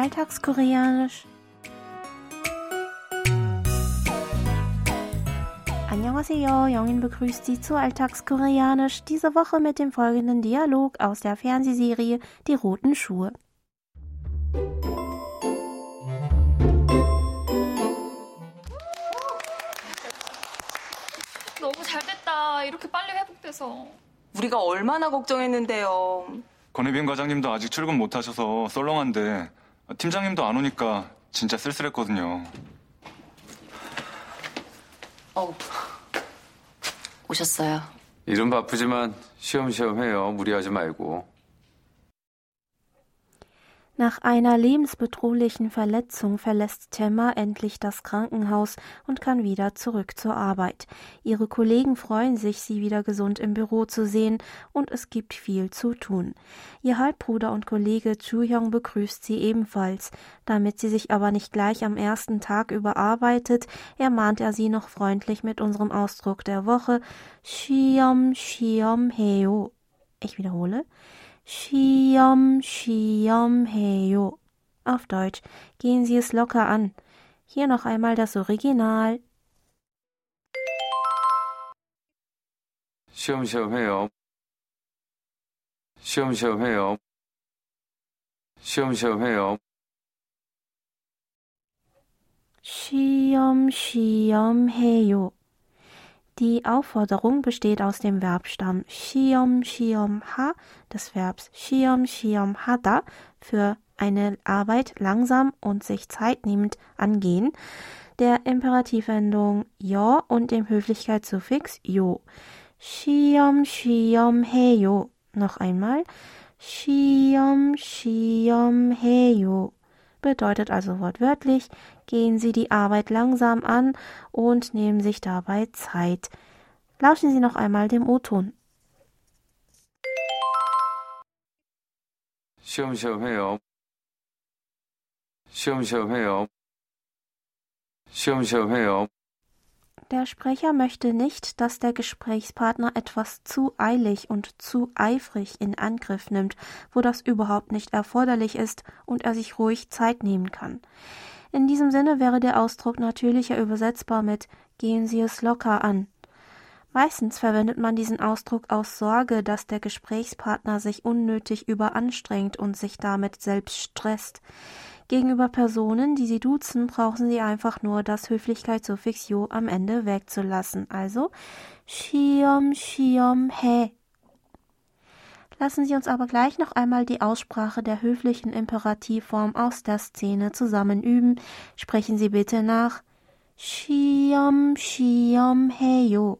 Alltagskoreanisch. Annyeonghaseyo, Jongin begrüßt Sie zu Alltagskoreanisch, diese Woche mit dem folgenden Dialog aus der Fernsehserie Die roten Schuhe. 너무 잘됐다. 이렇게 빨리 회복돼서. 우리가 얼마나 걱정했는데요. 권혜빈 과장님도 아직 출근 못 하셔서 썰렁한데 팀장님도 안 오니까 진짜 쓸쓸했거든요. 어, 오셨어요. 일은 바쁘지만 쉬엄쉬엄 해요. 무리하지 말고. Nach einer lebensbedrohlichen Verletzung verlässt Temma endlich das Krankenhaus und kann wieder zurück zur Arbeit. Ihre Kollegen freuen sich, sie wieder gesund im Büro zu sehen und es gibt viel zu tun. Ihr Halbbruder und Kollege Chu-hyung begrüßt sie ebenfalls. Damit sie sich aber nicht gleich am ersten Tag überarbeitet, ermahnt er sie noch freundlich mit unserem Ausdruck der Woche Shiom Shiom Heo. Ich wiederhole. Schiom, Schiom, Heyo. Auf Deutsch, gehen Sie es locker an. Hier noch einmal das Original. Schiom, Schiom, Heyo. Schiom, Schiom, Heyo. Schiom, Schiom, Heyo. Schiom, Schiom, Heyo. Die Aufforderung besteht aus dem Verbstamm shiom shiom ha des Verbs shiom shiom hada für eine Arbeit langsam und sich zeitnehmend angehen, der Imperativendung yo und dem Höflichkeitssuffix yo. Shiom shiom heyo. Noch einmal. Shiom shiom heyo bedeutet also wortwörtlich, gehen Sie die Arbeit langsam an und nehmen sich dabei Zeit. Lauschen Sie noch einmal dem O-Ton. 쉬엄쉬엄 해요. 쉬엄쉬엄 해요. 쉬엄쉬엄 해요. Der Sprecher möchte nicht, dass der Gesprächspartner etwas zu eilig und zu eifrig in Angriff nimmt, wo das überhaupt nicht erforderlich ist und er sich ruhig Zeit nehmen kann. In diesem Sinne wäre der Ausdruck natürlicher übersetzbar mit gehen Sie es locker an. Meistens verwendet man diesen Ausdruck aus Sorge, dass der Gesprächspartner sich unnötig überanstrengt und sich damit selbst stresst. Gegenüber Personen, die Sie duzen, brauchen Sie einfach nur das Höflichkeitssuffix yo am Ende wegzulassen. Also shiom shiom he. Lassen Sie uns aber gleich noch einmal die Aussprache der höflichen Imperativform aus der Szene zusammen üben. Sprechen Sie bitte nach shiom shiom heyo.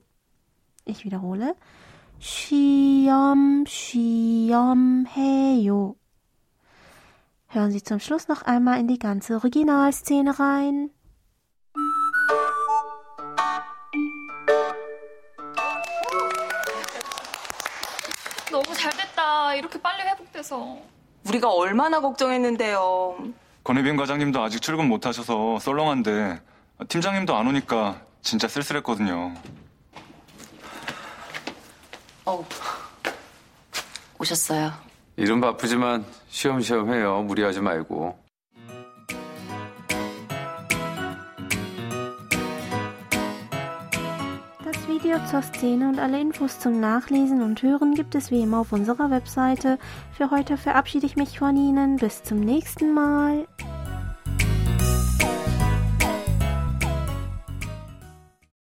Ich wiederhole. shiom shiom heyo. Hören Sie zum Schluss noch einmal in die ganze Originalszene rein. 너무 잘 됐다. 이렇게 빨리 회복돼서. 우리가 얼마나 걱정했는데요. 권혜빈 과장님도 아직 출근 못 하셔서 썰렁한데 팀장님도 안 오니까 진짜 쓸쓸했거든요. 어, 오셨어요. 일은 바쁘지만 쉬엄쉬엄 해요. 무리하지 말고. Das Video zur Szene und alle Infos zum Nachlesen und Hören gibt es wie immer auf unserer Webseite. Für heute verabschiede ich mich von Ihnen. Bis zum nächsten Mal.